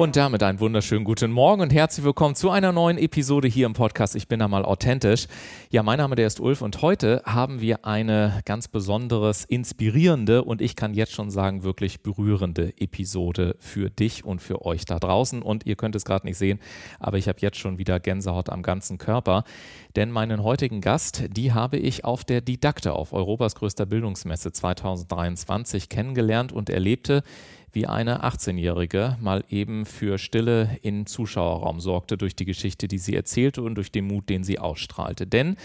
Und damit einen wunderschönen guten Morgen und herzlich willkommen zu einer neuen Episode hier im Podcast. Ich bin einmal authentisch. Ja, mein Name der ist Ulf und heute haben wir eine ganz besonderes, inspirierende und ich kann jetzt schon sagen, wirklich berührende Episode für dich und für euch da draußen. Und ihr könnt es gerade nicht sehen, aber ich habe jetzt schon wieder Gänsehaut am ganzen Körper. Denn meinen heutigen Gast, die habe ich auf der Didakte auf Europas größter Bildungsmesse 2023 kennengelernt und erlebte, wie eine 18-Jährige mal eben für Stille in Zuschauerraum sorgte durch die Geschichte, die sie erzählte und durch den Mut, den sie ausstrahlte. Denn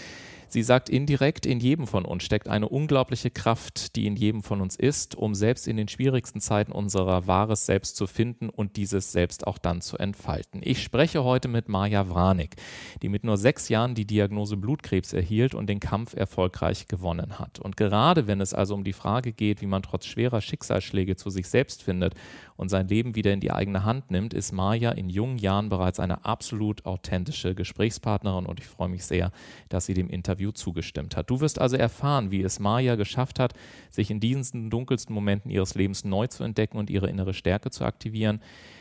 Sie sagt indirekt, in jedem von uns steckt eine unglaubliche Kraft, die in jedem von uns ist, um selbst in den schwierigsten Zeiten unserer wahres Selbst zu finden und dieses Selbst auch dann zu entfalten. Ich spreche heute mit Maja Wranig, die mit nur sechs Jahren die Diagnose Blutkrebs erhielt und den Kampf erfolgreich gewonnen hat. Und gerade wenn es also um die Frage geht, wie man trotz schwerer Schicksalsschläge zu sich selbst findet und sein Leben wieder in die eigene Hand nimmt, ist Maja in jungen Jahren bereits eine absolut authentische Gesprächspartnerin und ich freue mich sehr, dass sie dem Interview zugestimmt hat. Du wirst also erfahren, wie es Maja geschafft hat, sich in diesen dunkelsten Momenten ihres Lebens neu zu entdecken und ihre innere Stärke zu aktivieren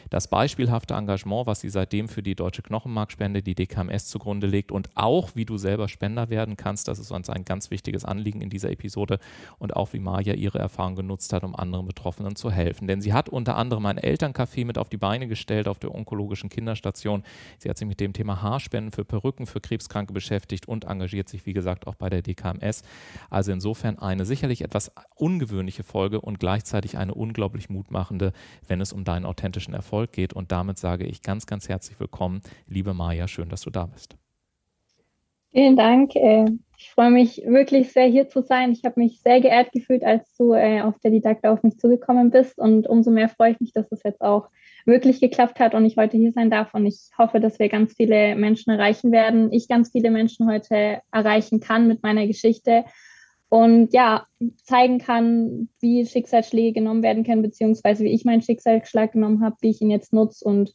das beispielhafte Engagement, was sie seitdem für die Deutsche Knochenmarkspende, die DKMS zugrunde legt und auch, wie du selber Spender werden kannst, das ist uns ein ganz wichtiges Anliegen in dieser Episode und auch, wie Maja ihre Erfahrung genutzt hat, um anderen Betroffenen zu helfen. Denn sie hat unter anderem ein Elterncafé mit auf die Beine gestellt auf der onkologischen Kinderstation. Sie hat sich mit dem Thema Haarspenden für Perücken für Krebskranke beschäftigt und engagiert sich, wie gesagt, auch bei der DKMS. Also insofern eine sicherlich etwas ungewöhnliche Folge und gleichzeitig eine unglaublich mutmachende, wenn es um deinen authentischen Erfolg Erfolg geht. Und damit sage ich ganz, ganz herzlich willkommen, liebe Maja, schön, dass du da bist. Vielen Dank. Äh, ich freue mich wirklich sehr, hier zu sein. Ich habe mich sehr geehrt gefühlt, als du äh, auf der Didakte auf mich zugekommen bist. Und umso mehr freue ich mich, dass es jetzt auch wirklich geklappt hat und ich heute hier sein darf. Und ich hoffe, dass wir ganz viele Menschen erreichen werden. Ich ganz viele Menschen heute erreichen kann mit meiner Geschichte und ja, zeigen kann, wie Schicksalsschläge genommen werden können, beziehungsweise wie ich meinen Schicksalsschlag genommen habe, wie ich ihn jetzt nutze und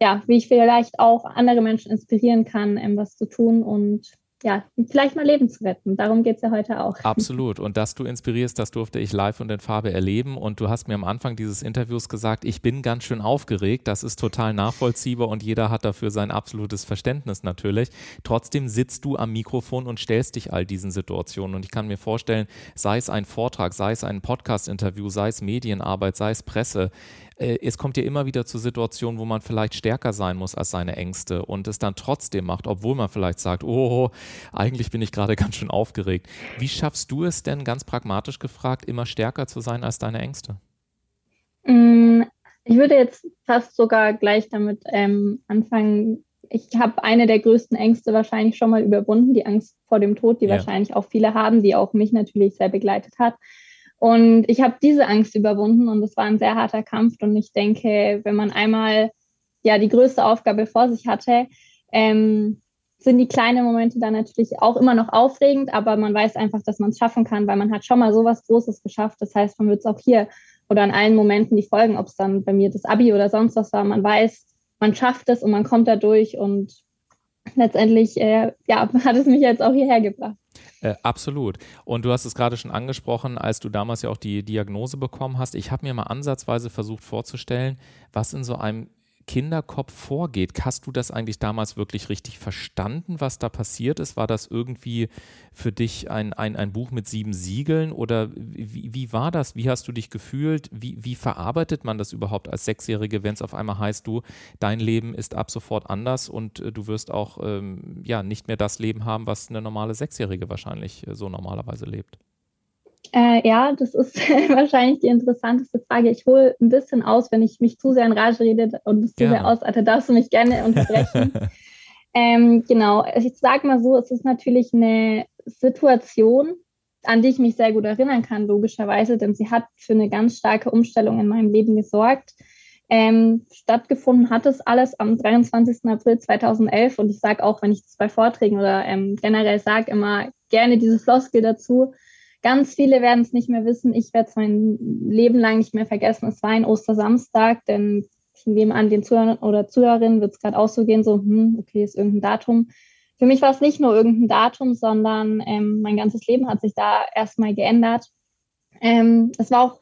ja, wie ich vielleicht auch andere Menschen inspirieren kann, ähm, was zu tun und ja, vielleicht mal Leben zu retten. Darum geht es ja heute auch. Absolut. Und dass du inspirierst, das durfte ich live und in Farbe erleben. Und du hast mir am Anfang dieses Interviews gesagt, ich bin ganz schön aufgeregt. Das ist total nachvollziehbar und jeder hat dafür sein absolutes Verständnis natürlich. Trotzdem sitzt du am Mikrofon und stellst dich all diesen Situationen. Und ich kann mir vorstellen, sei es ein Vortrag, sei es ein Podcast-Interview, sei es Medienarbeit, sei es Presse, äh, es kommt ja immer wieder zu Situationen, wo man vielleicht stärker sein muss als seine Ängste und es dann trotzdem macht, obwohl man vielleicht sagt, oh, eigentlich bin ich gerade ganz schön aufgeregt. Wie schaffst du es denn, ganz pragmatisch gefragt, immer stärker zu sein als deine Ängste? Mm, ich würde jetzt fast sogar gleich damit ähm, anfangen. Ich habe eine der größten Ängste wahrscheinlich schon mal überwunden, die Angst vor dem Tod, die ja. wahrscheinlich auch viele haben, die auch mich natürlich sehr begleitet hat. Und ich habe diese Angst überwunden und es war ein sehr harter Kampf. Und ich denke, wenn man einmal ja die größte Aufgabe vor sich hatte, ähm, sind die kleinen Momente dann natürlich auch immer noch aufregend, aber man weiß einfach, dass man es schaffen kann, weil man hat schon mal so was Großes geschafft. Das heißt, man wird es auch hier oder an allen Momenten, die folgen, ob es dann bei mir das Abi oder sonst was war, man weiß, man schafft es und man kommt da durch und letztendlich äh, ja, hat es mich jetzt auch hierher gebracht. Äh, absolut. Und du hast es gerade schon angesprochen, als du damals ja auch die Diagnose bekommen hast. Ich habe mir mal ansatzweise versucht vorzustellen, was in so einem Kinderkopf vorgeht. Hast du das eigentlich damals wirklich richtig verstanden, was da passiert ist? War das irgendwie für dich ein, ein, ein Buch mit sieben Siegeln oder wie, wie war das? Wie hast du dich gefühlt? Wie, wie verarbeitet man das überhaupt als Sechsjährige, wenn es auf einmal heißt, du, dein Leben ist ab sofort anders und äh, du wirst auch ähm, ja, nicht mehr das Leben haben, was eine normale Sechsjährige wahrscheinlich äh, so normalerweise lebt? Äh, ja, das ist wahrscheinlich die interessanteste Frage. Ich hole ein bisschen aus, wenn ich mich zu sehr in Rage rede und es zu sehr ausarte, darfst du mich gerne unterbrechen. ähm, genau, ich sage mal so, es ist natürlich eine Situation, an die ich mich sehr gut erinnern kann, logischerweise, denn sie hat für eine ganz starke Umstellung in meinem Leben gesorgt. Ähm, stattgefunden hat es alles am 23. April 2011 und ich sage auch, wenn ich das bei Vorträgen oder ähm, generell sage, immer gerne diese Floskel dazu. Ganz viele werden es nicht mehr wissen. Ich werde es mein Leben lang nicht mehr vergessen. Es war ein Ostersamstag, denn ich nehme an, den Zuhörern oder Zuhörerinnen wird es gerade auch so gehen, so, hm, okay, ist irgendein Datum. Für mich war es nicht nur irgendein Datum, sondern ähm, mein ganzes Leben hat sich da erstmal geändert. Ähm, es war auch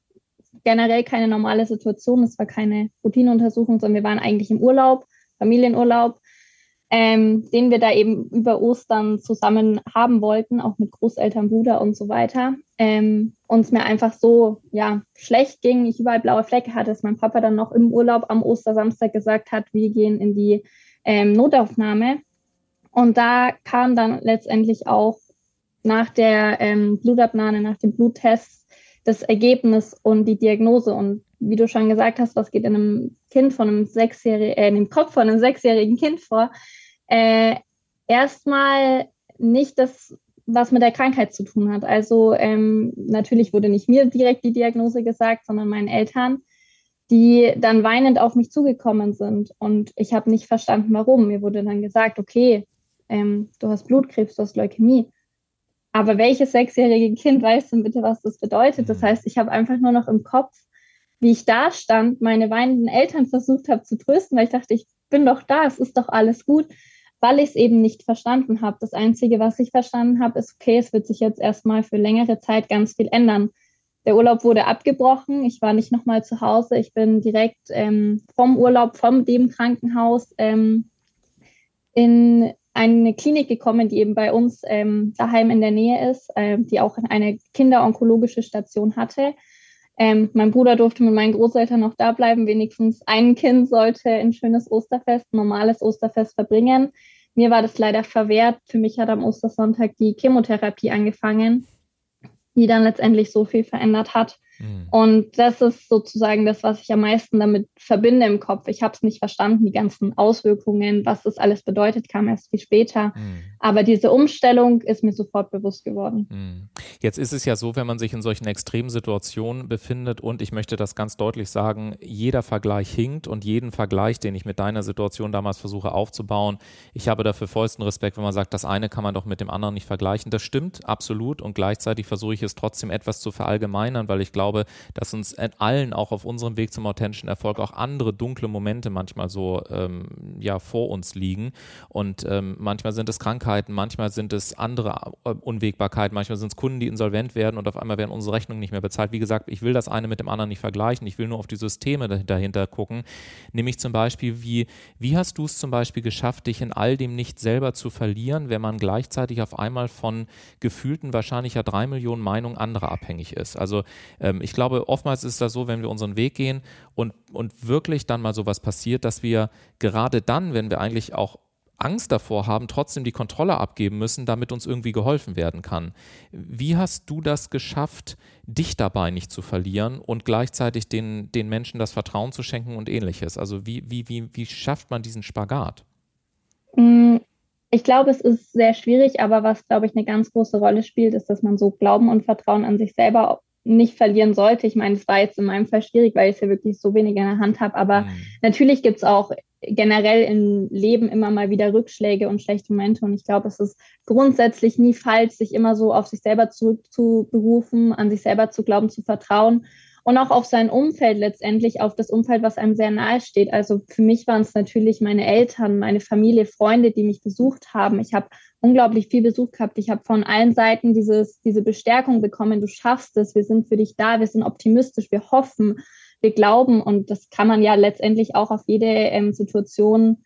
generell keine normale Situation. Es war keine Routineuntersuchung, sondern wir waren eigentlich im Urlaub, Familienurlaub, ähm, den wir da eben über Ostern zusammen haben wollten, auch mit Großeltern, Bruder und so weiter. Ähm, uns mir einfach so ja schlecht ging, ich überall blaue Flecke hatte, dass mein Papa dann noch im Urlaub am Ostersamstag gesagt hat, wir gehen in die ähm, Notaufnahme. Und da kam dann letztendlich auch nach der ähm, Blutabnahme, nach dem Bluttest das Ergebnis und die Diagnose. Und wie du schon gesagt hast, was geht in einem Kind von einem sechsjährigen, äh, in dem Kopf von einem sechsjährigen Kind vor? Äh, erstmal nicht das, was mit der Krankheit zu tun hat. Also ähm, natürlich wurde nicht mir direkt die Diagnose gesagt, sondern meinen Eltern, die dann weinend auf mich zugekommen sind. Und ich habe nicht verstanden, warum. Mir wurde dann gesagt, okay, ähm, du hast Blutkrebs, du hast Leukämie. Aber welches sechsjährige Kind weiß denn bitte, was das bedeutet? Das mhm. heißt, ich habe einfach nur noch im Kopf, wie ich da stand, meine weinenden Eltern versucht habe zu trösten, weil ich dachte, ich bin doch da, es ist doch alles gut, weil ich es eben nicht verstanden habe. Das Einzige, was ich verstanden habe, ist, okay, es wird sich jetzt erstmal für längere Zeit ganz viel ändern. Der Urlaub wurde abgebrochen. Ich war nicht nochmal zu Hause. Ich bin direkt ähm, vom Urlaub, vom dem Krankenhaus ähm, in eine Klinik gekommen, die eben bei uns ähm, daheim in der Nähe ist, äh, die auch eine kinderonkologische Station hatte. Ähm, mein Bruder durfte mit meinen Großeltern noch da bleiben. Wenigstens ein Kind sollte ein schönes Osterfest, normales Osterfest verbringen. Mir war das leider verwehrt. Für mich hat am Ostersonntag die Chemotherapie angefangen, die dann letztendlich so viel verändert hat, Mhm. Und das ist sozusagen das, was ich am meisten damit verbinde im Kopf. Ich habe es nicht verstanden, die ganzen Auswirkungen, was das alles bedeutet, kam erst viel später. Mhm. Aber diese Umstellung ist mir sofort bewusst geworden. Mhm. Jetzt ist es ja so, wenn man sich in solchen extremen Situationen befindet und ich möchte das ganz deutlich sagen, jeder Vergleich hinkt und jeden Vergleich, den ich mit deiner Situation damals versuche aufzubauen, ich habe dafür vollsten Respekt, wenn man sagt, das eine kann man doch mit dem anderen nicht vergleichen. Das stimmt absolut und gleichzeitig versuche ich es trotzdem etwas zu verallgemeinern, weil ich glaube, glaube, dass uns allen auch auf unserem Weg zum authentischen Erfolg auch andere dunkle Momente manchmal so ähm, ja vor uns liegen. Und ähm, manchmal sind es Krankheiten, manchmal sind es andere äh, Unwägbarkeiten, manchmal sind es Kunden, die insolvent werden und auf einmal werden unsere Rechnungen nicht mehr bezahlt. Wie gesagt, ich will das eine mit dem anderen nicht vergleichen. Ich will nur auf die Systeme dahinter gucken. Nämlich zum Beispiel, wie, wie hast du es zum Beispiel geschafft, dich in all dem nicht selber zu verlieren, wenn man gleichzeitig auf einmal von gefühlten wahrscheinlich ja drei Millionen Meinungen anderer abhängig ist? Also ähm, ähm, ich glaube, oftmals ist das so, wenn wir unseren Weg gehen und, und wirklich dann mal sowas passiert, dass wir gerade dann, wenn wir eigentlich auch Angst davor haben, trotzdem die Kontrolle abgeben müssen, damit uns irgendwie geholfen werden kann. Wie hast du das geschafft, dich dabei nicht zu verlieren und gleichzeitig den, den Menschen das Vertrauen zu schenken und ähnliches? Also wie, wie, wie, wie schafft man diesen Spagat? Mm, ich glaube, es ist sehr schwierig, aber was, glaube ich, eine ganz große Rolle spielt, ist, dass man so Glauben und Vertrauen an sich selber nicht verlieren sollte. Ich meine, es war jetzt in meinem Fall schwierig, weil ich es ja wirklich so wenig in der Hand habe. Aber mhm. natürlich gibt es auch generell im Leben immer mal wieder Rückschläge und schlechte Momente. Und ich glaube, es ist grundsätzlich nie falsch, sich immer so auf sich selber zurückzuberufen, an sich selber zu glauben, zu vertrauen und auch auf sein Umfeld letztendlich, auf das Umfeld, was einem sehr nahe steht. Also für mich waren es natürlich meine Eltern, meine Familie, Freunde, die mich besucht haben. Ich habe unglaublich viel Besuch gehabt. Ich habe von allen Seiten dieses, diese Bestärkung bekommen, du schaffst es, wir sind für dich da, wir sind optimistisch, wir hoffen, wir glauben und das kann man ja letztendlich auch auf jede ähm, Situation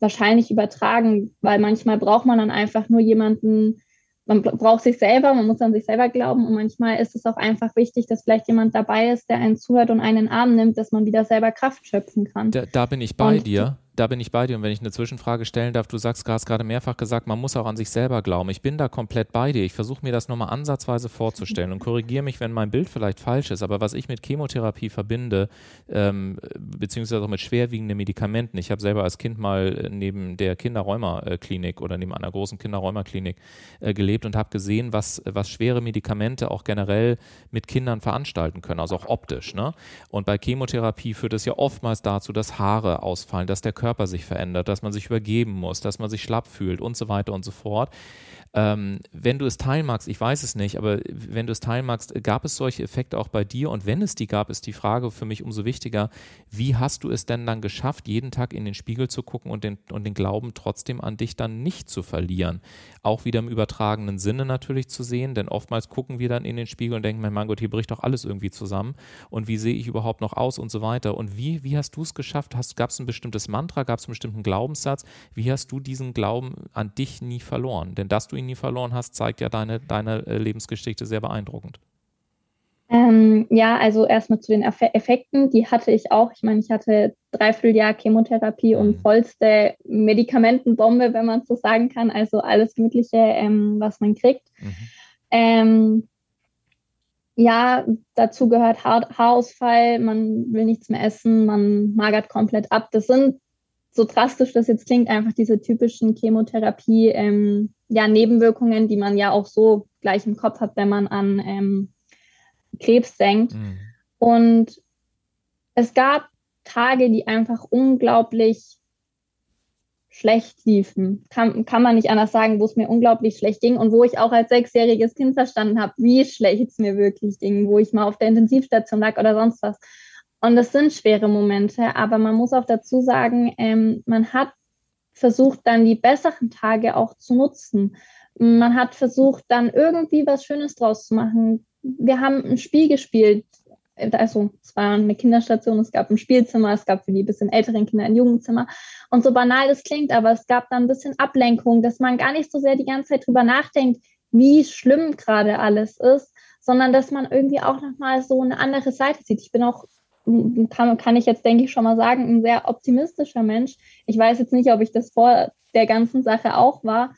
wahrscheinlich übertragen, weil manchmal braucht man dann einfach nur jemanden, man braucht sich selber, man muss an sich selber glauben und manchmal ist es auch einfach wichtig, dass vielleicht jemand dabei ist, der einen zuhört und einen Arm nimmt, dass man wieder selber Kraft schöpfen kann. Da, da bin ich bei und, dir da bin ich bei dir. Und wenn ich eine Zwischenfrage stellen darf, du sagst, du hast gerade mehrfach gesagt, man muss auch an sich selber glauben. Ich bin da komplett bei dir. Ich versuche mir das nochmal ansatzweise vorzustellen und korrigiere mich, wenn mein Bild vielleicht falsch ist. Aber was ich mit Chemotherapie verbinde, ähm, beziehungsweise auch mit schwerwiegenden Medikamenten. Ich habe selber als Kind mal neben der Kinderrheuma-Klinik oder neben einer großen Kinderrheuma-Klinik äh, gelebt und habe gesehen, was, was schwere Medikamente auch generell mit Kindern veranstalten können, also auch optisch. Ne? Und bei Chemotherapie führt es ja oftmals dazu, dass Haare ausfallen, dass der Körper sich verändert, dass man sich übergeben muss, dass man sich schlapp fühlt und so weiter und so fort. Ähm, wenn du es teilen magst, ich weiß es nicht, aber wenn du es teilen magst, gab es solche Effekte auch bei dir? Und wenn es die gab, ist die Frage für mich umso wichtiger, wie hast du es denn dann geschafft, jeden Tag in den Spiegel zu gucken und den, und den Glauben trotzdem an dich dann nicht zu verlieren? Auch wieder im übertragenen Sinne natürlich zu sehen, denn oftmals gucken wir dann in den Spiegel und denken, mein Gott, hier bricht doch alles irgendwie zusammen. Und wie sehe ich überhaupt noch aus und so weiter? Und wie, wie hast du es geschafft? Gab es ein bestimmtes Mantra? Gab es einen bestimmten Glaubenssatz? Wie hast du diesen Glauben an dich nie verloren? Denn dass du ihn nie verloren hast, zeigt ja deine, deine äh, Lebensgeschichte sehr beeindruckend. Ähm, ja, also erstmal zu den Effekten, die hatte ich auch. Ich meine, ich hatte dreiviertel Jahr Chemotherapie mhm. und vollste Medikamentenbombe, wenn man so sagen kann. Also alles Mögliche, ähm, was man kriegt. Mhm. Ähm, ja, dazu gehört ha Haarausfall, man will nichts mehr essen, man magert komplett ab. Das sind so drastisch das jetzt klingt, einfach diese typischen Chemotherapie, ähm, ja, Nebenwirkungen, die man ja auch so gleich im Kopf hat, wenn man an ähm, Krebs denkt. Mhm. Und es gab Tage, die einfach unglaublich schlecht liefen. Kann, kann man nicht anders sagen, wo es mir unglaublich schlecht ging und wo ich auch als sechsjähriges Kind verstanden habe, wie schlecht es mir wirklich ging, wo ich mal auf der Intensivstation lag oder sonst was. Und das sind schwere Momente, aber man muss auch dazu sagen, ähm, man hat versucht, dann die besseren Tage auch zu nutzen. Man hat versucht, dann irgendwie was Schönes draus zu machen. Wir haben ein Spiel gespielt. Also, es war eine Kinderstation, es gab ein Spielzimmer, es gab für die bisschen älteren Kinder ein Jugendzimmer. Und so banal das klingt, aber es gab dann ein bisschen Ablenkung, dass man gar nicht so sehr die ganze Zeit drüber nachdenkt, wie schlimm gerade alles ist, sondern dass man irgendwie auch nochmal so eine andere Seite sieht. Ich bin auch kann, kann ich jetzt, denke ich, schon mal sagen, ein sehr optimistischer Mensch. Ich weiß jetzt nicht, ob ich das vor der ganzen Sache auch war.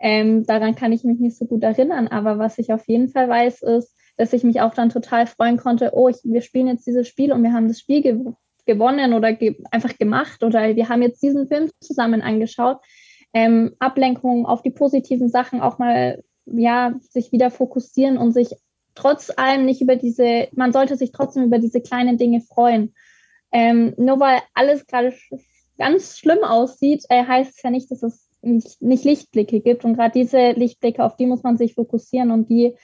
Ähm, daran kann ich mich nicht so gut erinnern. Aber was ich auf jeden Fall weiß, ist, dass ich mich auch dann total freuen konnte, oh, ich, wir spielen jetzt dieses Spiel und wir haben das Spiel ge gewonnen oder ge einfach gemacht oder wir haben jetzt diesen Film zusammen angeschaut. Ähm, Ablenkung auf die positiven Sachen auch mal, ja, sich wieder fokussieren und sich trotz allem nicht über diese, man sollte sich trotzdem über diese kleinen Dinge freuen. Ähm, nur weil alles gerade ganz schlimm aussieht, äh, heißt es ja nicht, dass es nicht, nicht Lichtblicke gibt. Und gerade diese Lichtblicke, auf die muss man sich fokussieren und die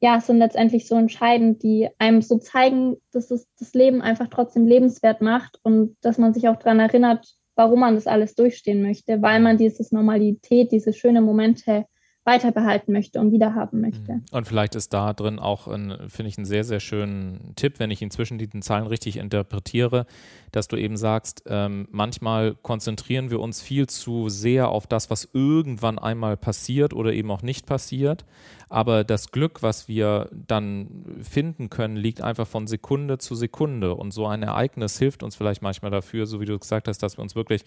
ja, sind letztendlich so entscheidend, die einem so zeigen, dass es das Leben einfach trotzdem lebenswert macht und dass man sich auch daran erinnert, warum man das alles durchstehen möchte, weil man dieses Normalität, diese schönen Momente weiter behalten möchte und wiederhaben möchte. Mhm. Und vielleicht ist da drin auch, finde ich, einen sehr, sehr schönen Tipp, wenn ich ihn zwischen diesen Zahlen richtig interpretiere, dass du eben sagst, ähm, manchmal konzentrieren wir uns viel zu sehr auf das, was irgendwann einmal passiert oder eben auch nicht passiert. Aber das Glück, was wir dann finden können, liegt einfach von Sekunde zu Sekunde. Und so ein Ereignis hilft uns vielleicht manchmal dafür, so wie du gesagt hast, dass wir uns wirklich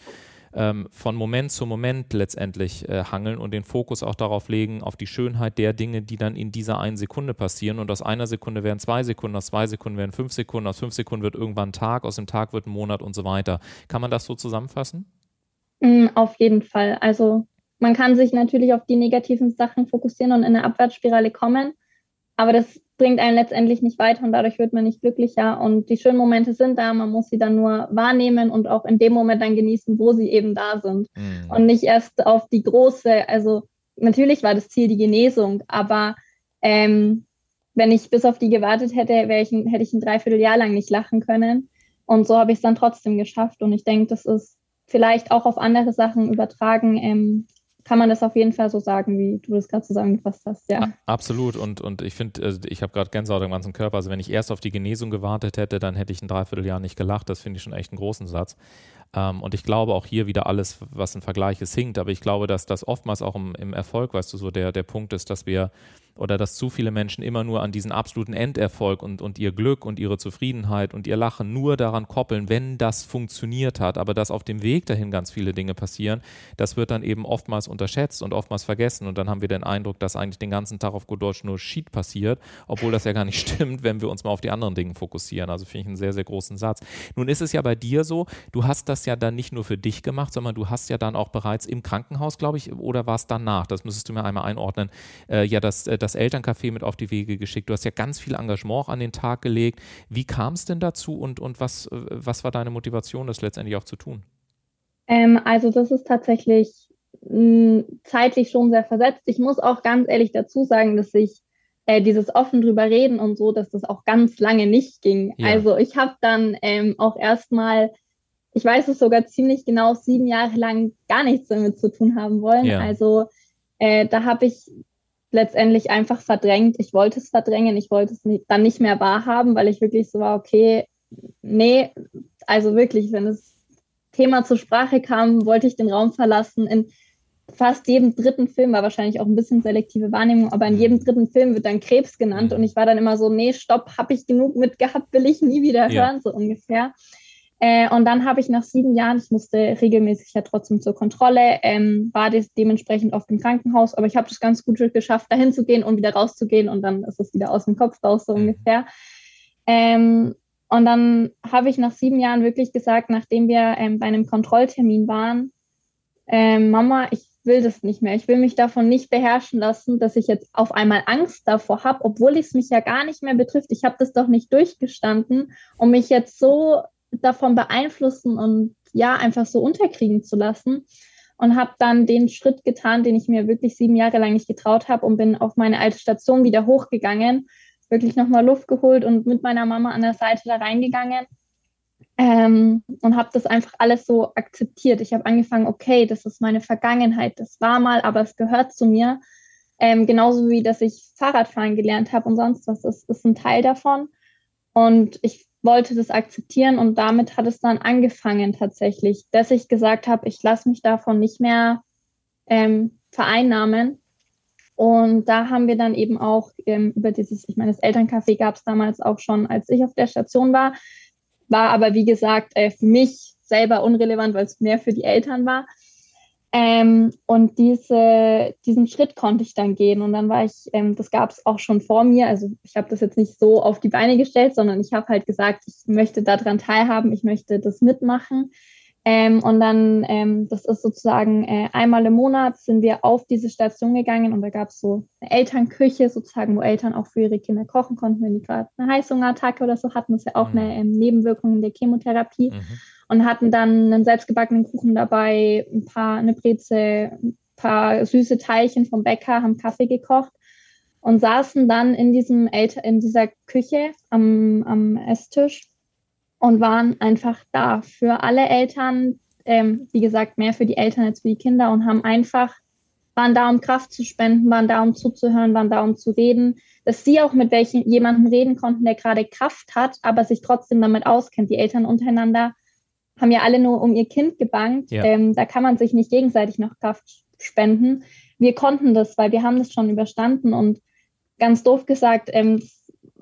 ähm, von Moment zu Moment letztendlich äh, hangeln und den Fokus auch darauf legen, auf die Schönheit der Dinge, die dann in dieser einen Sekunde passieren. Und aus einer Sekunde werden zwei Sekunden, aus zwei Sekunden werden fünf Sekunden, aus fünf Sekunden wird irgendwann ein Tag, aus dem Tag wird ein Monat und so weiter. Kann man das so zusammenfassen? Mm, auf jeden Fall. Also man kann sich natürlich auf die negativen Sachen fokussieren und in eine Abwärtsspirale kommen, aber das bringt einen letztendlich nicht weiter und dadurch wird man nicht glücklicher. Und die schönen Momente sind da, man muss sie dann nur wahrnehmen und auch in dem Moment dann genießen, wo sie eben da sind. Mhm. Und nicht erst auf die große, also natürlich war das Ziel die Genesung, aber ähm, wenn ich bis auf die gewartet hätte, ich hätte ich ein Dreivierteljahr lang nicht lachen können. Und so habe ich es dann trotzdem geschafft. Und ich denke, das ist vielleicht auch auf andere Sachen übertragen, ähm, kann man das auf jeden Fall so sagen, wie du das gerade zusammengefasst hast, ja. Absolut und, und ich finde, also ich habe gerade Gänsehaut im ganzen Körper, also wenn ich erst auf die Genesung gewartet hätte, dann hätte ich ein Dreivierteljahr nicht gelacht, das finde ich schon echt einen großen Satz. Ähm, und ich glaube auch hier wieder alles, was ein Vergleich ist, hinkt, aber ich glaube, dass das oftmals auch im, im Erfolg, weißt du, so der, der Punkt ist, dass wir oder dass zu viele Menschen immer nur an diesen absoluten Enderfolg und, und ihr Glück und ihre Zufriedenheit und ihr Lachen nur daran koppeln, wenn das funktioniert hat, aber dass auf dem Weg dahin ganz viele Dinge passieren, das wird dann eben oftmals unterschätzt und oftmals vergessen und dann haben wir den Eindruck, dass eigentlich den ganzen Tag auf gut Deutsch nur Sheet passiert, obwohl das ja gar nicht stimmt, wenn wir uns mal auf die anderen Dinge fokussieren. Also finde ich einen sehr, sehr großen Satz. Nun ist es ja bei dir so, du hast das ja dann nicht nur für dich gemacht, sondern du hast ja dann auch bereits im Krankenhaus, glaube ich, oder war es danach, das müsstest du mir einmal einordnen, äh, ja das, äh, das Elterncafé mit auf die Wege geschickt. Du hast ja ganz viel Engagement an den Tag gelegt. Wie kam es denn dazu und, und was, äh, was war deine Motivation, das letztendlich auch zu tun? Ähm, also das ist tatsächlich mh, zeitlich schon sehr versetzt. Ich muss auch ganz ehrlich dazu sagen, dass ich äh, dieses offen drüber reden und so, dass das auch ganz lange nicht ging. Ja. Also ich habe dann ähm, auch erstmal, ich weiß es sogar ziemlich genau, sieben Jahre lang gar nichts damit zu tun haben wollen. Ja. Also äh, da habe ich letztendlich einfach verdrängt. Ich wollte es verdrängen, ich wollte es nicht, dann nicht mehr wahrhaben, weil ich wirklich so war, okay, nee, also wirklich, wenn das Thema zur Sprache kam, wollte ich den Raum verlassen. In fast jedem dritten Film war wahrscheinlich auch ein bisschen selektive Wahrnehmung, aber in jedem dritten Film wird dann Krebs genannt und ich war dann immer so, nee, stopp, habe ich genug mitgehabt, will ich nie wieder ja. hören, so ungefähr. Äh, und dann habe ich nach sieben Jahren, ich musste regelmäßig ja trotzdem zur Kontrolle, ähm, war das dementsprechend oft im Krankenhaus, aber ich habe das ganz gut geschafft, dahin zu gehen und wieder rauszugehen und dann ist es wieder aus dem Kopf raus, so mhm. ungefähr. Ähm, und dann habe ich nach sieben Jahren wirklich gesagt, nachdem wir ähm, bei einem Kontrolltermin waren, ähm, Mama, ich will das nicht mehr. Ich will mich davon nicht beherrschen lassen, dass ich jetzt auf einmal Angst davor habe, obwohl es mich ja gar nicht mehr betrifft. Ich habe das doch nicht durchgestanden, um mich jetzt so davon beeinflussen und ja, einfach so unterkriegen zu lassen. Und habe dann den Schritt getan, den ich mir wirklich sieben Jahre lang nicht getraut habe und bin auf meine alte Station wieder hochgegangen, wirklich nochmal Luft geholt und mit meiner Mama an der Seite da reingegangen ähm, und habe das einfach alles so akzeptiert. Ich habe angefangen, okay, das ist meine Vergangenheit, das war mal, aber es gehört zu mir. Ähm, genauso wie, dass ich Fahrradfahren gelernt habe und sonst was, das ist ein Teil davon. Und ich wollte das akzeptieren und damit hat es dann angefangen tatsächlich, dass ich gesagt habe, ich lasse mich davon nicht mehr ähm, vereinnahmen. Und da haben wir dann eben auch ähm, über dieses, ich meine, das Elterncafé gab es damals auch schon, als ich auf der Station war, war aber wie gesagt äh, für mich selber unrelevant, weil es mehr für die Eltern war. Ähm, und diese, diesen Schritt konnte ich dann gehen. Und dann war ich, ähm, das gab es auch schon vor mir. Also ich habe das jetzt nicht so auf die Beine gestellt, sondern ich habe halt gesagt, ich möchte daran teilhaben, ich möchte das mitmachen. Ähm, und dann, ähm, das ist sozusagen äh, einmal im Monat sind wir auf diese Station gegangen und da gab es so eine Elternküche sozusagen, wo Eltern auch für ihre Kinder kochen konnten, wenn die gerade eine Heißhungerattacke oder so hatten. Das ist ja auch mhm. eine ähm, Nebenwirkung der Chemotherapie. Mhm. Und hatten dann einen selbstgebackenen Kuchen dabei, ein paar, eine Breze, ein paar süße Teilchen vom Bäcker, haben Kaffee gekocht und saßen dann in diesem Elter in dieser Küche am, am Esstisch und waren einfach da für alle Eltern, ähm, wie gesagt, mehr für die Eltern als für die Kinder und haben einfach, waren da, um Kraft zu spenden, waren da, um zuzuhören, waren da, um zu reden, dass sie auch mit welchen jemandem reden konnten, der gerade Kraft hat, aber sich trotzdem damit auskennt. Die Eltern untereinander haben ja alle nur um ihr Kind gebankt. Ja. Ähm, da kann man sich nicht gegenseitig noch Kraft spenden. Wir konnten das, weil wir haben das schon überstanden und ganz doof gesagt, ähm,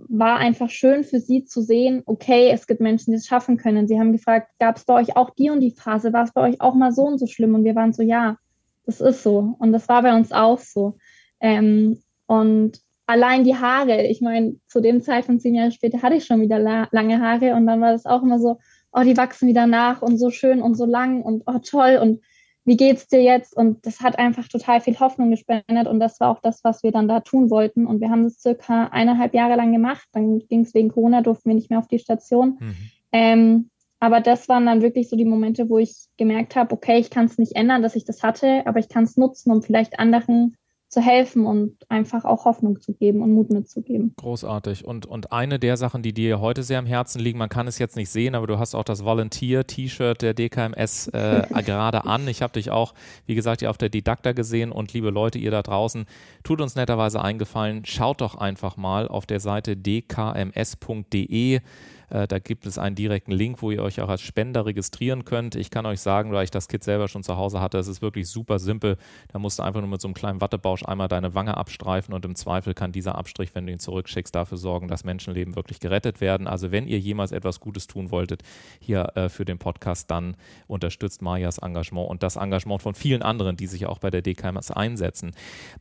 war einfach schön für sie zu sehen, okay, es gibt Menschen, die es schaffen können. Sie haben gefragt, gab es bei euch auch die und die Phase? War es bei euch auch mal so und so schlimm? Und wir waren so, ja, das ist so. Und das war bei uns auch so. Ähm, und allein die Haare, ich meine, zu dem Zeitpunkt, zehn Jahre später, hatte ich schon wieder la lange Haare und dann war das auch immer so, oh, die wachsen wieder nach und so schön und so lang und oh, toll. Und wie geht's dir jetzt? Und das hat einfach total viel Hoffnung gespendet und das war auch das, was wir dann da tun wollten. Und wir haben das circa eineinhalb Jahre lang gemacht. Dann ging es wegen Corona, durften wir nicht mehr auf die Station. Mhm. Ähm, aber das waren dann wirklich so die Momente, wo ich gemerkt habe, okay, ich kann es nicht ändern, dass ich das hatte, aber ich kann es nutzen, um vielleicht anderen zu helfen und einfach auch Hoffnung zu geben und Mut mitzugeben. Großartig. Und, und eine der Sachen, die dir heute sehr am Herzen liegen, man kann es jetzt nicht sehen, aber du hast auch das Volunteer-T-Shirt der DKMS äh, gerade an. Ich habe dich auch, wie gesagt, hier auf der Didakta gesehen und liebe Leute, ihr da draußen, tut uns netterweise eingefallen, schaut doch einfach mal auf der Seite dkms.de Äh, da gibt es einen direkten Link, wo ihr euch auch als Spender registrieren könnt. Ich kann euch sagen, weil ich das Kit selber schon zu Hause hatte, es ist wirklich super simpel. Da musst du einfach nur mit so einem kleinen Wattebausch einmal deine Wange abstreifen und im Zweifel kann dieser Abstrich, wenn du ihn zurückschickst, dafür sorgen, dass Menschenleben wirklich gerettet werden. Also wenn ihr jemals etwas Gutes tun wolltet hier äh, für den Podcast, dann unterstützt Majas Engagement und das Engagement von vielen anderen, die sich auch bei der DKMS einsetzen.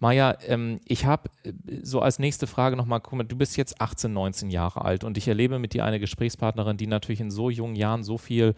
Maja, ähm, ich habe äh, so als nächste Frage nochmal, du bist jetzt 18, 19 Jahre alt und ich erlebe mit dir eine Gesprächspartnerin, die natürlich in so jungen Jahren so viel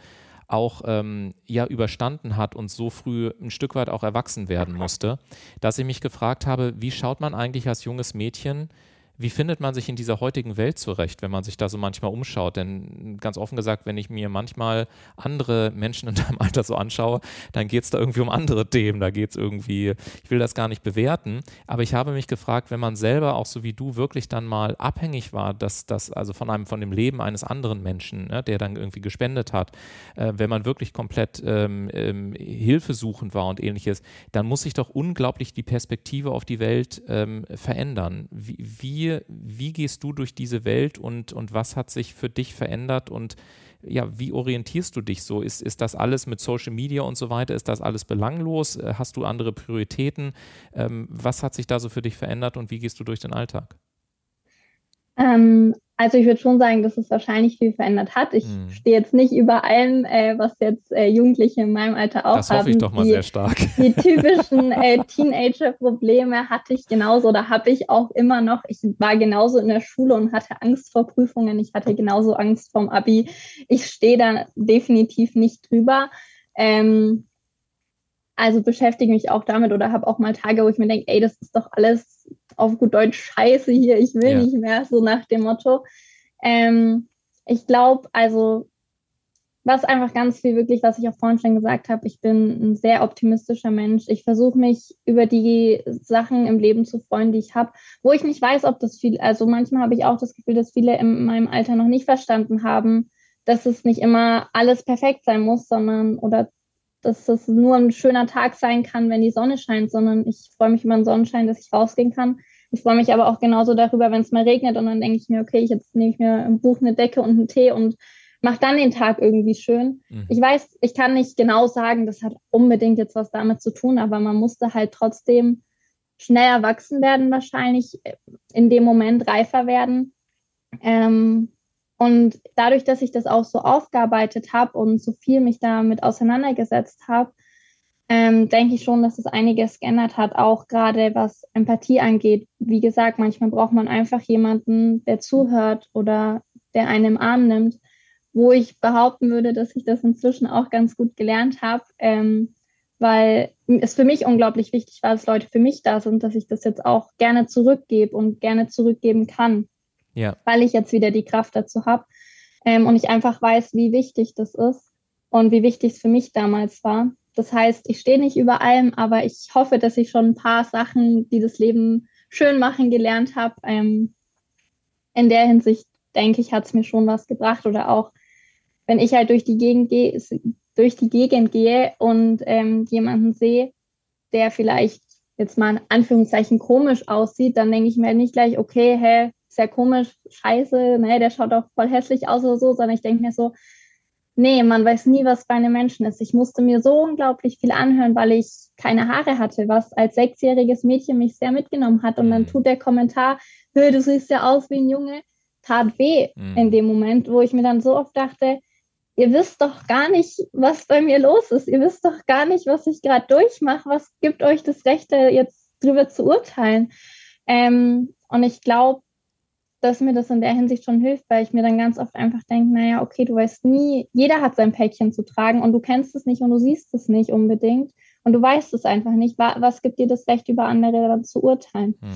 auch ähm, ja überstanden hat und so früh ein Stück weit auch erwachsen werden musste, dass ich mich gefragt habe, wie schaut man eigentlich als junges Mädchen wie findet man sich in dieser heutigen Welt zurecht, wenn man sich da so manchmal umschaut? Denn ganz offen gesagt, wenn ich mir manchmal andere Menschen in deinem Alter so anschaue, dann geht es da irgendwie um andere Themen. Da geht es irgendwie, ich will das gar nicht bewerten, aber ich habe mich gefragt, wenn man selber auch so wie du wirklich dann mal abhängig war, dass das also von einem, von dem Leben eines anderen Menschen, ne, der dann irgendwie gespendet hat, äh, wenn man wirklich komplett ähm, ähm, hilfesuchend war und ähnliches, dann muss sich doch unglaublich die Perspektive auf die Welt ähm, verändern. Wie, wie wie, wie gehst du durch diese Welt und, und was hat sich für dich verändert und ja, wie orientierst du dich so? Ist, ist das alles mit Social Media und so weiter, ist das alles belanglos? Äh, hast du andere Prioritäten? Ähm, was hat sich da so für dich verändert und wie gehst du durch den Alltag? Ähm, also ich würde schon sagen, dass es wahrscheinlich viel verändert hat. Ich hm. stehe jetzt nicht über allem, äh, was jetzt äh, Jugendliche in meinem Alter auch das haben. Das hoffe ich doch mal die, sehr stark. Die typischen äh, Teenager-Probleme hatte ich genauso oder habe ich auch immer noch. Ich war genauso in der Schule und hatte Angst vor Prüfungen. Ich hatte genauso Angst vorm Abi. Ich stehe da definitiv nicht drüber. Ähm, also beschäftige mich auch damit oder habe auch mal Tage, wo ich mir denke, ey, das ist doch alles auf gut Deutsch scheiße hier, ich will ja. nicht mehr, so nach dem Motto. Ähm, ich glaube, also was einfach ganz viel wirklich, was ich auch vorhin schon gesagt habe, ich bin ein sehr optimistischer Mensch. Ich versuche mich über die Sachen im Leben zu freuen, die ich habe, wo ich nicht weiß, ob das viel, also manchmal habe ich auch das Gefühl, dass viele in meinem Alter noch nicht verstanden haben, dass es nicht immer alles perfekt sein muss, sondern oder dass es nur ein schöner Tag sein kann, wenn die Sonne scheint, sondern ich freue mich über den Sonnenschein, dass ich rausgehen kann. Ich freue mich aber auch genauso darüber, wenn es mal regnet und dann denke ich mir, okay, jetzt nehme ich mir ein Buch, eine Decke und einen Tee und mache dann den Tag irgendwie schön. Mhm. Ich weiß, ich kann nicht genau sagen, das hat unbedingt jetzt was damit zu tun, aber man musste halt trotzdem schnell erwachsen werden, wahrscheinlich in dem Moment reifer werden. Ähm, und dadurch, dass ich das auch so aufgearbeitet habe und so viel mich damit auseinandergesetzt habe, ähm, denke ich schon, dass es einiges geändert hat, auch gerade was Empathie angeht. Wie gesagt, manchmal braucht man einfach jemanden, der zuhört oder der einen im Arm nimmt, wo ich behaupten würde, dass ich das inzwischen auch ganz gut gelernt habe, ähm, weil es für mich unglaublich wichtig war, dass Leute für mich da sind, dass ich das jetzt auch gerne zurückgebe und gerne zurückgeben kann ja. weil ich jetzt wieder die Kraft dazu habe. Ähm, und ich einfach weiß, wie wichtig das ist und wie wichtig es für mich damals war. Das heißt, ich stehe nicht über allem, aber ich hoffe, dass ich schon ein paar Sachen, die das Leben schön machen, gelernt habe. Ähm, in der Hinsicht, denke ich, hat es mir schon was gebracht. Oder auch, wenn ich halt durch die Gegend gehe, durch die Gegend gehe und ähm, jemanden sehe, der vielleicht jetzt mal in Anführungszeichen komisch aussieht, dann denke ich mir halt nicht gleich, okay, hä, sehr komisch, scheiße, ne, der schaut auch voll hässlich aus oder so, sondern ich denke mir so, nee, man weiß nie, was bei einem Menschen ist. Ich musste mir so unglaublich viel anhören, weil ich keine Haare hatte, was als sechsjähriges Mädchen mich sehr mitgenommen hat. Und dann mhm. tut der Kommentar, du siehst ja aus wie ein Junge, tat weh mhm. in dem Moment, wo ich mir dann so oft dachte, ihr wisst doch gar nicht, was bei mir los ist. Ihr wisst doch gar nicht, was ich gerade durchmache. Was gibt euch das Recht, jetzt drüber zu urteilen? Ähm, und ich glaube, dass mir das in der Hinsicht schon hilft, weil ich mir dann ganz oft einfach denke, naja, okay, du weißt nie, jeder hat sein Päckchen zu tragen und du kennst es nicht und du siehst es nicht unbedingt und du weißt es einfach nicht. Was gibt dir das Recht, über andere dann zu urteilen? Hm.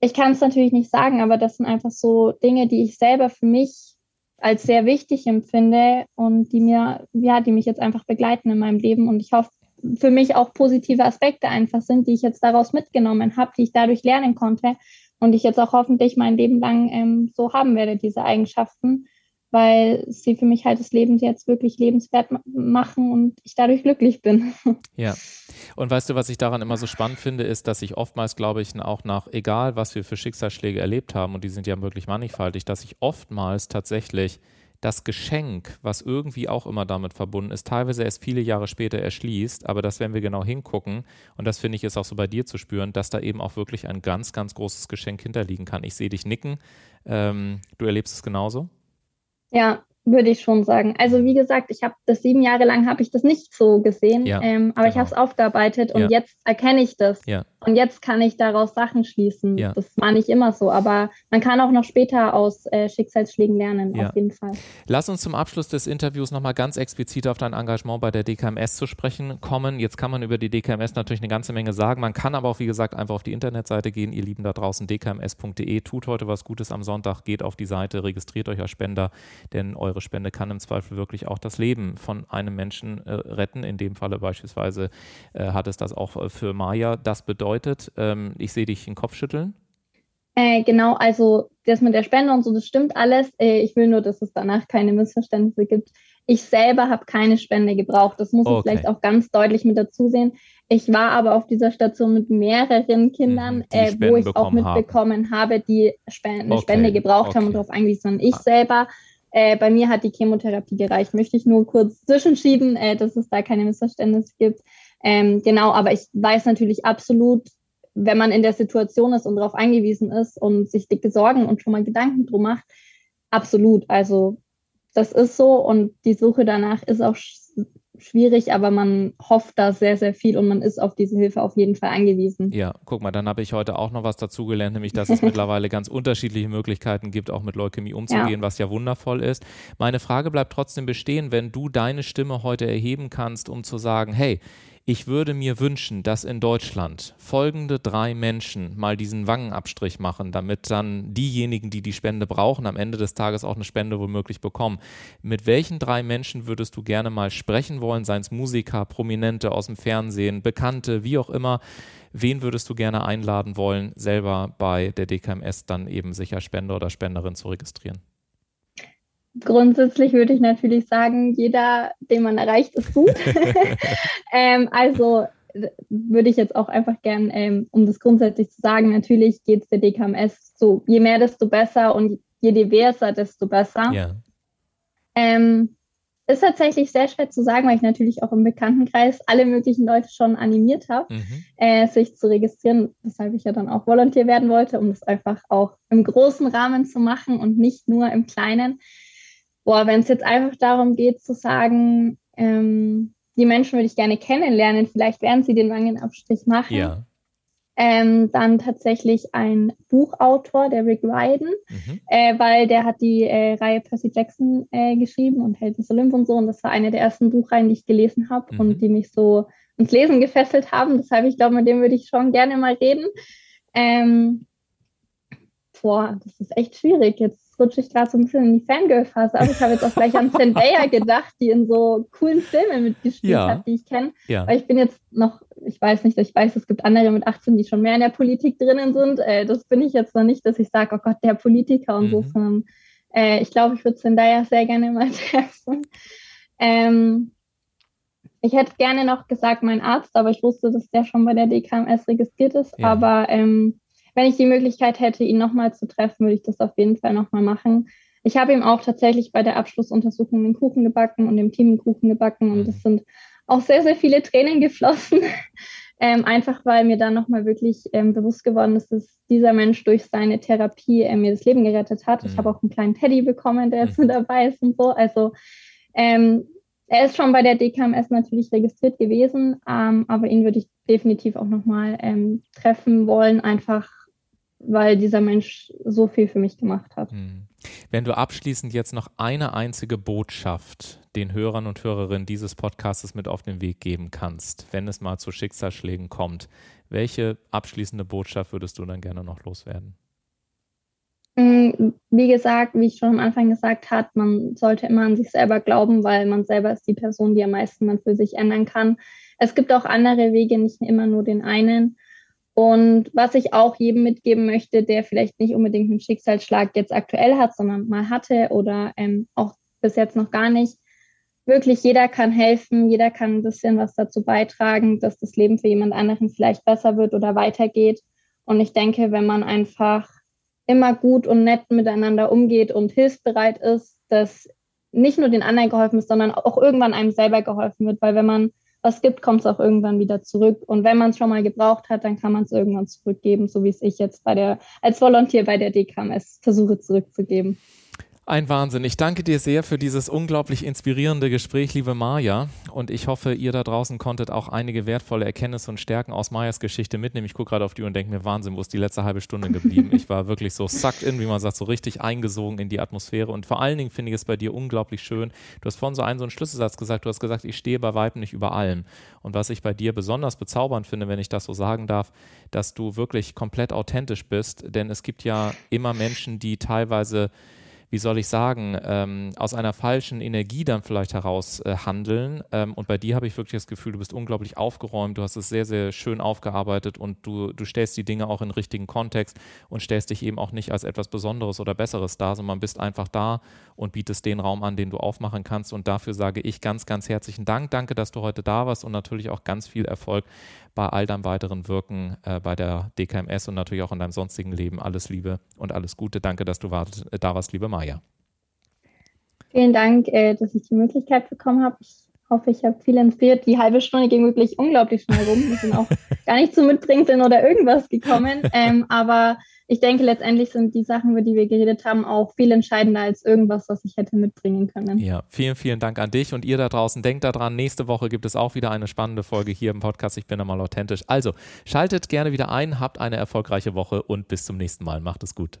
Ich kann es natürlich nicht sagen, aber das sind einfach so Dinge, die ich selber für mich als sehr wichtig empfinde und die mir, ja, die mich jetzt einfach begleiten in meinem Leben und ich hoffe, für mich auch positive Aspekte einfach sind, die ich jetzt daraus mitgenommen habe, die ich dadurch lernen konnte und ich jetzt auch hoffentlich mein Leben lang ähm, so haben werde, diese Eigenschaften, weil sie für mich halt das Leben jetzt wirklich lebenswert machen und ich dadurch glücklich bin. Ja. Und weißt du, was ich daran immer so spannend finde, ist, dass ich oftmals, glaube ich, auch nach, egal was wir für Schicksalsschläge erlebt haben, und die sind ja wirklich mannigfaltig, dass ich oftmals tatsächlich das Geschenk, was irgendwie auch immer damit verbunden ist, teilweise erst viele Jahre später erschließt, aber das werden wir genau hingucken und das finde ich ist auch so bei dir zu spüren, dass da eben auch wirklich ein ganz, ganz großes Geschenk hinterliegen kann. Ich sehe dich nicken. Ähm, du erlebst es genauso? Ja, würde ich schon sagen. Also wie gesagt, ich habe das sieben Jahre lang habe ich das nicht so gesehen, ja, ähm, aber genau. ich habe es aufgearbeitet und ja. jetzt erkenne ich das. Ja. Und jetzt kann ich daraus Sachen schließen. Ja. Das war nicht immer so, aber man kann auch noch später aus äh, Schicksalsschlägen lernen, ja. auf jeden Fall. Lass uns zum Abschluss des Interviews nochmal ganz explizit auf dein Engagement bei der DKMS zu sprechen kommen. Jetzt kann man über die DKMS natürlich eine ganze Menge sagen. Man kann aber auch, wie gesagt, einfach auf die Internetseite gehen, ihr Lieben da draußen, dkms.de. Tut heute was Gutes am Sonntag, geht auf die Seite, registriert euch als Spender, denn eure Spende kann im Zweifel wirklich auch das Leben von einem Menschen äh, retten. In dem Falle beispielsweise äh, hat es das auch äh, für Maya. Das bedeutet, bedeutet, ähm, ich sehe dich den Kopf schütteln. Äh, genau, also das mit der Spende und so, das stimmt alles. Äh, ich will nur, dass es danach keine Missverständnisse gibt. Ich selber habe keine Spende gebraucht. Das muss okay. ich vielleicht auch ganz deutlich mit dazu sehen. Ich war aber auf dieser Station mit mehreren Kindern, mhm, äh, wo ich auch mitbekommen haben. habe, die Spen eine okay. Spende gebraucht okay. haben und darauf eingewiesen waren. Ich selber, äh, bei mir hat die Chemotherapie gereicht. Möchte ich nur kurz zwischenschieben, äh, dass es da keine Missverständnisse gibt. Ähm, genau, aber ich weiß natürlich absolut, wenn man in der Situation ist und darauf angewiesen ist und sich dicke Sorgen und schon mal Gedanken drum macht, absolut. Also das ist so und die Suche danach ist auch schwierig, aber man hofft da sehr, sehr viel und man ist auf diese Hilfe auf jeden Fall angewiesen. Ja, guck mal, dann habe ich heute auch noch was dazugelernt, nämlich dass es mittlerweile ganz unterschiedliche Möglichkeiten gibt, auch mit Leukämie umzugehen, ja. was ja wundervoll ist. Meine Frage bleibt trotzdem bestehen, wenn du deine Stimme heute erheben kannst, um zu sagen, hey, ich würde mir wünschen, dass in Deutschland folgende drei Menschen mal diesen Wangenabstrich machen, damit dann diejenigen, die die Spende brauchen, am Ende des Tages auch eine Spende womöglich bekommen. Mit welchen drei Menschen würdest du gerne mal sprechen wollen, seien es Musiker, Prominente aus dem Fernsehen, Bekannte, wie auch immer? Wen würdest du gerne einladen wollen, selber bei der DKMS dann eben sicher Spender oder Spenderin zu registrieren? Grundsätzlich würde ich natürlich sagen, jeder, den man erreicht, ist gut. ähm, also würde ich jetzt auch einfach gern, ähm, um das grundsätzlich zu sagen, natürlich geht es der DKMS so, je mehr, desto besser und je diverser, desto besser. Ja. Ähm, ist tatsächlich sehr schwer zu sagen, weil ich natürlich auch im Bekanntenkreis alle möglichen Leute schon animiert habe, mhm. äh, sich zu registrieren, weshalb ich ja dann auch Volontär werden wollte, um das einfach auch im großen Rahmen zu machen und nicht nur im kleinen boah, wenn es jetzt einfach darum geht zu sagen, ähm, die Menschen würde ich gerne kennenlernen, vielleicht werden sie den Wangenabstrich machen. Ja. Ähm, dann tatsächlich ein Buchautor, der Rick Ryden, mhm. äh, weil der hat die äh, Reihe Percy Jackson äh, geschrieben und Held des Olymp und so. Und das war eine der ersten Buchreihen, die ich gelesen habe mhm. und die mich so ins Lesen gefesselt haben. Deshalb, ich glaube, mit dem würde ich schon gerne mal reden. Ähm, boah, das ist echt schwierig. Jetzt rutsche ich gerade so ein bisschen in die Fangirl-Phase aber Ich habe jetzt auch gleich an Zendaya gedacht, die in so coolen Filmen mitgespielt ja. hat, die ich kenne. Ja. Weil ich bin jetzt noch, ich weiß nicht, ich weiß, es gibt andere mit 18, die schon mehr in der Politik drinnen sind. Äh, das bin ich jetzt noch nicht, dass ich sage, oh Gott, der Politiker und mhm. so, sondern äh, ich glaube, ich würde Zendaya sehr gerne mal treffen. Ähm, ich hätte gerne noch gesagt, mein Arzt, aber ich wusste, dass der schon bei der DKMS registriert ist. Ja. Aber ähm, wenn ich die Möglichkeit hätte, ihn nochmal zu treffen, würde ich das auf jeden Fall nochmal machen. Ich habe ihm auch tatsächlich bei der Abschlussuntersuchung den Kuchen gebacken und dem Team den Kuchen gebacken und es mhm. sind auch sehr, sehr viele Tränen geflossen. ähm, einfach weil mir dann nochmal wirklich ähm, bewusst geworden ist, dass dieser Mensch durch seine Therapie äh, mir das Leben gerettet hat. Ich mhm. habe auch einen kleinen Teddy bekommen, der jetzt mhm. mit dabei ist und so. Also ähm, er ist schon bei der DKMS natürlich registriert gewesen, ähm, aber ihn würde ich definitiv auch nochmal ähm, treffen wollen, einfach weil dieser Mensch so viel für mich gemacht hat. Hm. Wenn du abschließend jetzt noch eine einzige Botschaft den Hörern und Hörerinnen dieses Podcasts mit auf den Weg geben kannst, wenn es mal zu Schicksalsschlägen kommt, welche abschließende Botschaft würdest du dann gerne noch loswerden? Hm, wie gesagt, wie ich schon am Anfang gesagt habe, man sollte immer an sich selber glauben, weil man selber ist die Person, die am meisten man für sich ändern kann. Es gibt auch andere Wege, nicht immer nur den einen. Und was ich auch jedem mitgeben möchte, der vielleicht nicht unbedingt einen Schicksalsschlag jetzt aktuell hat, sondern mal hatte oder ähm, auch bis jetzt noch gar nicht, wirklich jeder kann helfen, jeder kann ein bisschen was dazu beitragen, dass das Leben für jemand anderen vielleicht besser wird oder weitergeht. Und ich denke, wenn man einfach immer gut und nett miteinander umgeht und hilfsbereit ist, dass nicht nur den anderen geholfen ist, sondern auch irgendwann einem selber geholfen wird, weil wenn man was gibt, kommt es auch irgendwann wieder zurück. Und wenn man es schon mal gebraucht hat, dann kann man es irgendwann zurückgeben, so wie es ich jetzt bei der, als Volontier bei der DKMS versuche zurückzugeben. Ein Wahnsinn. Ich danke dir sehr für dieses unglaublich inspirierende Gespräch, liebe Maja. Und ich hoffe, ihr da draußen konntet auch einige wertvolle Erkenntnisse und Stärken aus Majas Geschichte mitnehmen. Ich gucke gerade auf die Uhr und denke mir, Wahnsinn, wo ist die letzte halbe Stunde geblieben? Ich war wirklich so sucked in, wie man sagt, so richtig eingesogen in die Atmosphäre. Und vor allen Dingen finde ich es bei dir unglaublich schön. Du hast vorhin so einen, so einen Schlüsselsatz gesagt. Du hast gesagt, ich stehe bei Weitem nicht über allem. Und was ich bei dir besonders bezaubernd finde, wenn ich das so sagen darf, dass du wirklich komplett authentisch bist. Denn es gibt ja immer Menschen, die teilweise wie soll ich sagen, ähm, aus einer falschen Energie dann vielleicht heraus äh, handeln. Ähm, und bei dir habe ich wirklich das Gefühl, du bist unglaublich aufgeräumt, du hast es sehr, sehr schön aufgearbeitet und du, du stellst die Dinge auch in den richtigen Kontext und stellst dich eben auch nicht als etwas Besonderes oder Besseres dar, sondern bist einfach da und bietest den Raum an, den du aufmachen kannst. Und dafür sage ich ganz, ganz herzlichen Dank. Danke, dass du heute da warst und natürlich auch ganz viel Erfolg bei all deinem weiteren Wirken äh, bei der DKMS und natürlich auch in deinem sonstigen Leben. Alles Liebe und alles Gute. Danke, dass du war, äh, da warst, liebe Maja. Vielen Dank, äh, dass ich die Möglichkeit bekommen habe. Ich hoffe, ich habe viel inspiriert. Die halbe Stunde ging wirklich unglaublich schnell rum. Wir sind auch gar nicht zu Mitbringseln oder irgendwas gekommen. Ähm, aber ich denke, letztendlich sind die Sachen, über die wir geredet haben, auch viel entscheidender als irgendwas, was ich hätte mitbringen können. Ja, vielen, vielen Dank an dich und ihr da draußen. Denkt daran, nächste Woche gibt es auch wieder eine spannende Folge hier im Podcast. Ich bin einmal authentisch. Also schaltet gerne wieder ein, habt eine erfolgreiche Woche und bis zum nächsten Mal. Macht es gut.